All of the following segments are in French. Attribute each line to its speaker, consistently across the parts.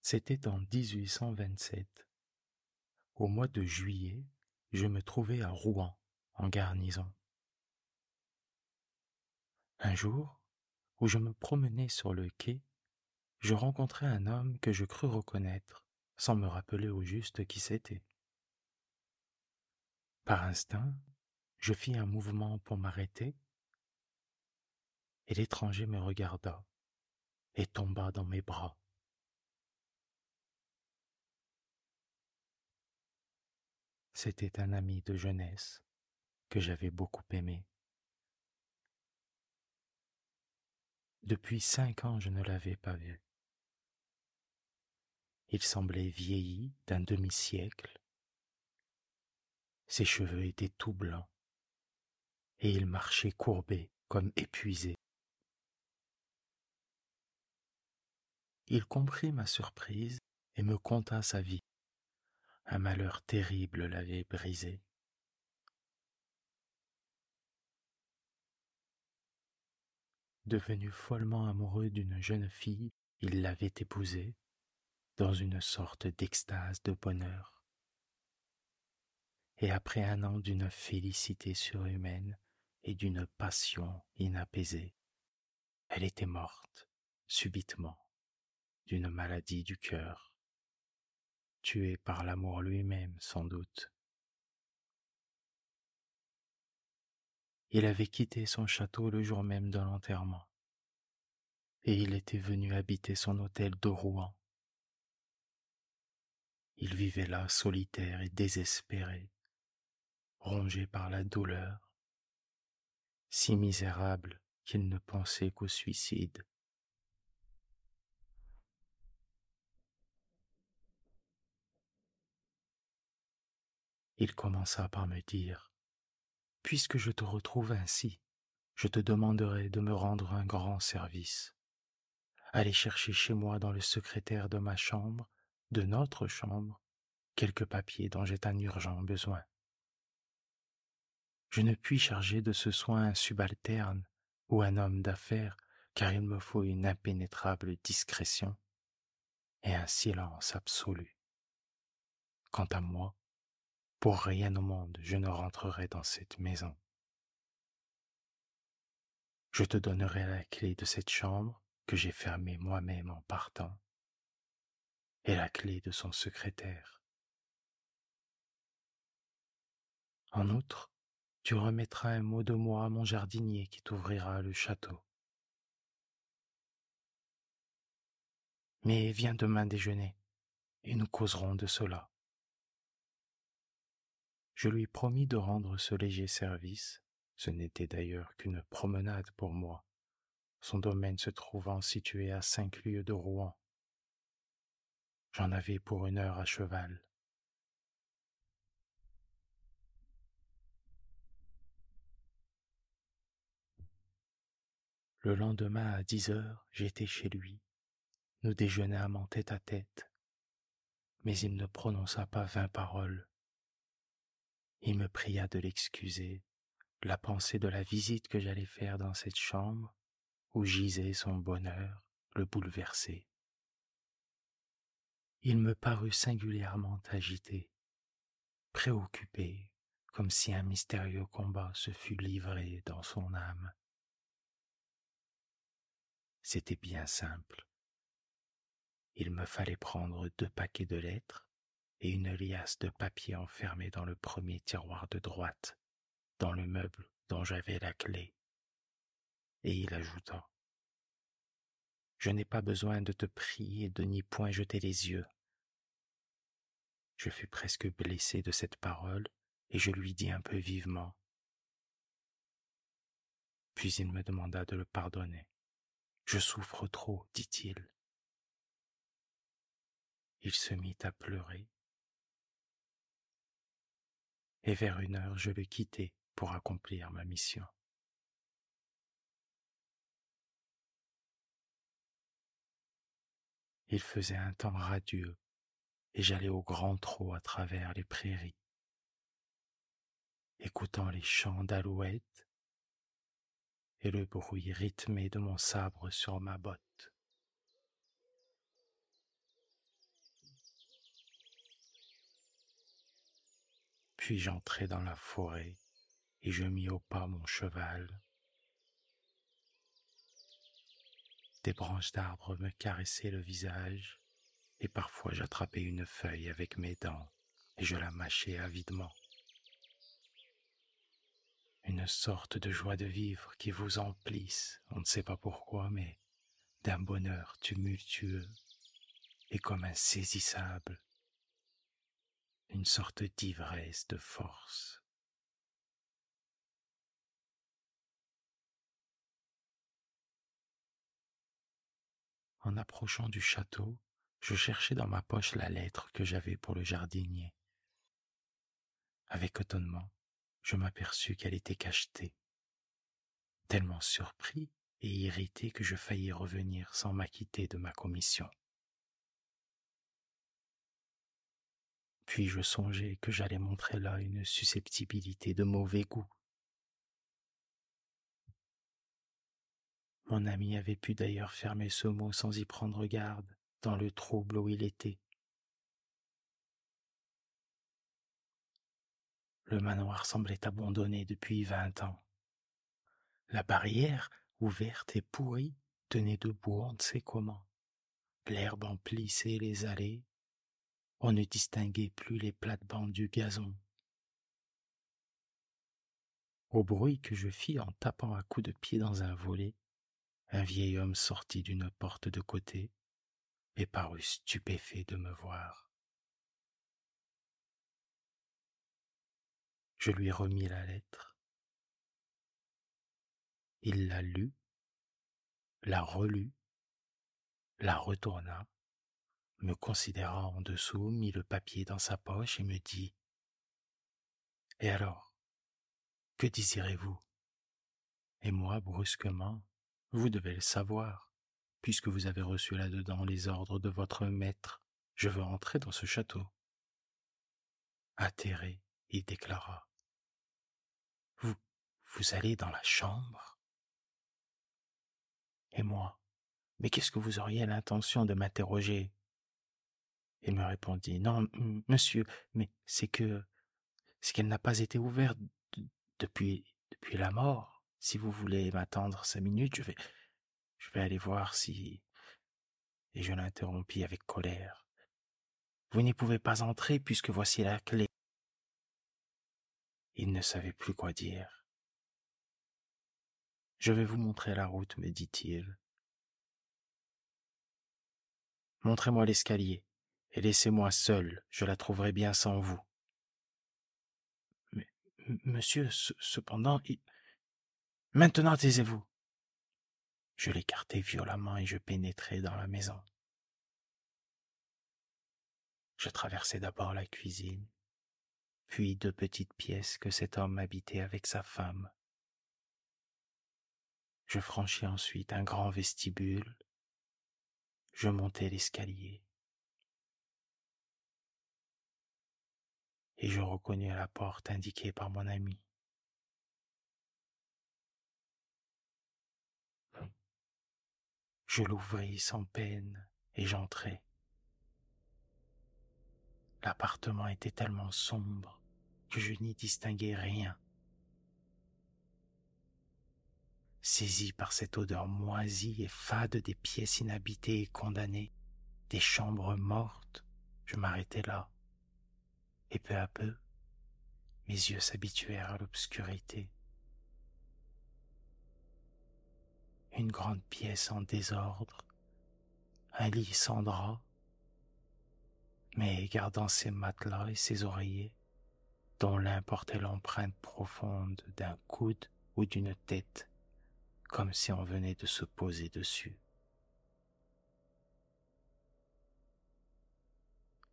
Speaker 1: C'était en 1827. Au mois de juillet, je me trouvais à Rouen, en garnison. Un jour, où je me promenais sur le quai, je rencontrai un homme que je crus reconnaître, sans me rappeler au juste qui c'était. Par instinct, je fis un mouvement pour m'arrêter, et l'étranger me regarda et tomba dans mes bras. C'était un ami de jeunesse que j'avais beaucoup aimé. Depuis cinq ans je ne l'avais pas vu. Il semblait vieilli d'un demi-siècle. Ses cheveux étaient tout blancs et il marchait courbé comme épuisé. Il comprit ma surprise et me conta sa vie. Un malheur terrible l'avait brisé. Devenu follement amoureux d'une jeune fille, il l'avait épousée dans une sorte d'extase de bonheur. Et après un an d'une félicité surhumaine et d'une passion inapaisée, elle était morte, subitement, d'une maladie du cœur tué par l'amour lui-même sans doute. Il avait quitté son château le jour même de l'enterrement, et il était venu habiter son hôtel de Rouen. Il vivait là solitaire et désespéré, rongé par la douleur, si misérable qu'il ne pensait qu'au suicide. Il commença par me dire Puisque je te retrouve ainsi, je te demanderai de me rendre un grand service. Allez chercher chez moi dans le secrétaire de ma chambre, de notre chambre, quelques papiers dont j'ai un urgent besoin. Je ne puis charger de ce soin un subalterne ou un homme d'affaires, car il me faut une impénétrable discrétion et un silence absolu. Quant à moi, pour rien au monde je ne rentrerai dans cette maison. Je te donnerai la clé de cette chambre que j'ai fermée moi-même en partant, et la clé de son secrétaire. En outre, tu remettras un mot de moi à mon jardinier qui t'ouvrira le château. Mais viens demain déjeuner, et nous causerons de cela. Je lui promis de rendre ce léger service. Ce n'était d'ailleurs qu'une promenade pour moi, son domaine se trouvant situé à cinq lieues de Rouen. J'en avais pour une heure à cheval. Le lendemain à dix heures, j'étais chez lui. Nous déjeunâmes en tête à tête, mais il ne prononça pas vingt paroles. Il me pria de l'excuser. La pensée de la visite que j'allais faire dans cette chambre, où gisait son bonheur, le bouleversait. Il me parut singulièrement agité, préoccupé, comme si un mystérieux combat se fût livré dans son âme. C'était bien simple. Il me fallait prendre deux paquets de lettres, et une liasse de papier enfermée dans le premier tiroir de droite, dans le meuble dont j'avais la clé. Et il ajouta Je n'ai pas besoin de te prier de n'y point jeter les yeux. Je fus presque blessé de cette parole et je lui dis un peu vivement. Puis il me demanda de le pardonner. Je souffre trop, dit-il. Il se mit à pleurer. Et vers une heure, je le quittai pour accomplir ma mission. Il faisait un temps radieux et j'allais au grand trot à travers les prairies, écoutant les chants d'alouettes et le bruit rythmé de mon sabre sur ma botte. Puis j'entrai dans la forêt et je mis au pas mon cheval. Des branches d'arbres me caressaient le visage et parfois j'attrapais une feuille avec mes dents et je la mâchais avidement. Une sorte de joie de vivre qui vous emplisse, on ne sait pas pourquoi, mais d'un bonheur tumultueux et comme insaisissable, une sorte d'ivresse de force. En approchant du château, je cherchai dans ma poche la lettre que j'avais pour le jardinier. Avec étonnement, je m'aperçus qu'elle était cachetée. Tellement surpris et irrité que je faillis revenir sans m'acquitter de ma commission. Puis je songeai que j'allais montrer là une susceptibilité de mauvais goût. Mon ami avait pu d'ailleurs fermer ce mot sans y prendre garde dans le trouble où il était. Le manoir semblait abandonné depuis vingt ans. La barrière, ouverte et pourrie, tenait debout on ne sait comment. L'herbe emplissait les allées. On ne distinguait plus les plates-bandes du gazon. Au bruit que je fis en tapant à coups de pied dans un volet, un vieil homme sortit d'une porte de côté et parut stupéfait de me voir. Je lui remis la lettre. Il la lut, la relut, la retourna, me considéra en dessous, mit le papier dans sa poche et me dit Et alors, que désirez-vous? Et moi, brusquement, vous devez le savoir puisque vous avez reçu là-dedans les ordres de votre maître, je veux entrer dans ce château. Atterré, il déclara. Vous, vous allez dans la chambre? Et moi, mais qu'est-ce que vous auriez l'intention de m'interroger? Il me répondit, non, monsieur, mais c'est que, c'est qu'elle n'a pas été ouverte depuis, depuis la mort. Si vous voulez m'attendre cinq minutes, je vais, je vais aller voir si... Et je l'interrompis avec colère. Vous n'y pouvez pas entrer puisque voici la clé. Il ne savait plus quoi dire. Je vais vous montrer la route, me dit-il. Montrez-moi l'escalier et laissez-moi seul, je la trouverai bien sans vous. Mais, monsieur, cependant, il... Maintenant taisez-vous. Je l'écartai violemment et je pénétrai dans la maison. Je traversai d'abord la cuisine, puis deux petites pièces que cet homme habitait avec sa femme. Je franchis ensuite un grand vestibule. Je montai l'escalier. Et je reconnus la porte indiquée par mon ami. Je l'ouvris sans peine et j'entrai. L'appartement était tellement sombre que je n'y distinguais rien. Saisi par cette odeur moisie et fade des pièces inhabitées et condamnées, des chambres mortes, je m'arrêtai là. Et peu à peu, mes yeux s'habituèrent à l'obscurité. une grande pièce en désordre, un lit sans drap, mais gardant ses matelas et ses oreillers, dont l'un portait l'empreinte profonde d'un coude ou d'une tête, comme si on venait de se poser dessus.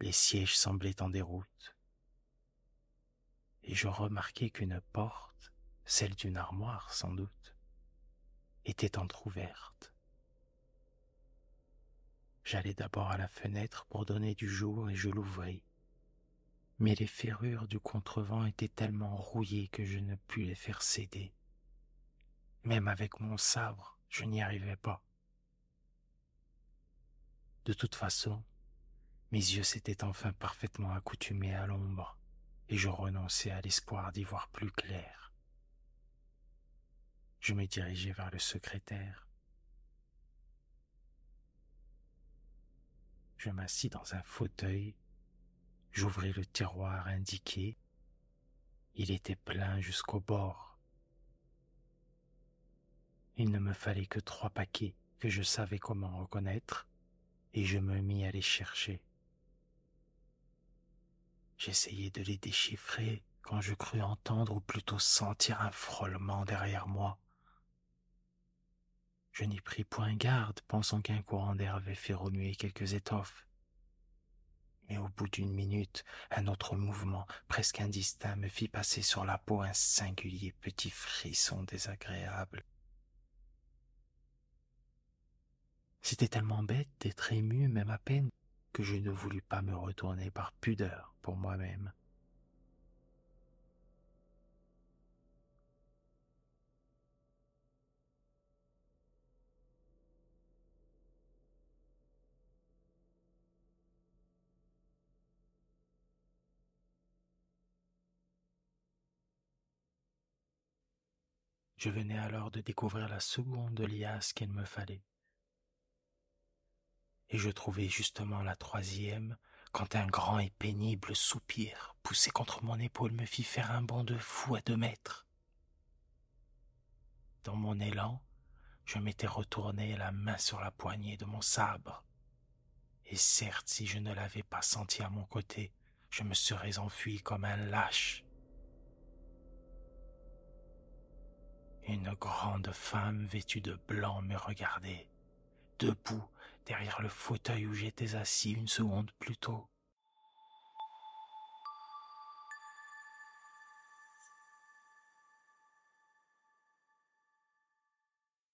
Speaker 1: Les sièges semblaient en déroute, et je remarquai qu'une porte, celle d'une armoire sans doute, était entr'ouverte. J'allai d'abord à la fenêtre pour donner du jour et je l'ouvris. Mais les ferrures du contrevent étaient tellement rouillées que je ne pus les faire céder. Même avec mon sabre, je n'y arrivais pas. De toute façon, mes yeux s'étaient enfin parfaitement accoutumés à l'ombre, et je renonçais à l'espoir d'y voir plus clair. Je me dirigeai vers le secrétaire. Je m'assis dans un fauteuil, j'ouvris le tiroir indiqué. Il était plein jusqu'au bord. Il ne me fallait que trois paquets que je savais comment reconnaître, et je me mis à les chercher. J'essayais de les déchiffrer quand je crus entendre ou plutôt sentir un frôlement derrière moi. Je n'y pris point garde, pensant qu'un courant d'air avait fait remuer quelques étoffes. Mais au bout d'une minute, un autre mouvement, presque indistinct, me fit passer sur la peau un singulier petit frisson désagréable. C'était tellement bête d'être ému même à peine que je ne voulus pas me retourner par pudeur pour moi-même. Je venais alors de découvrir la seconde liasse qu'il me fallait. Et je trouvais justement la troisième quand un grand et pénible soupir poussé contre mon épaule me fit faire un bond de fou à deux mètres. Dans mon élan, je m'étais retourné la main sur la poignée de mon sabre. Et certes, si je ne l'avais pas senti à mon côté, je me serais enfui comme un lâche. Une grande femme vêtue de blanc me regardait, debout derrière le fauteuil où j'étais assis une seconde plus tôt.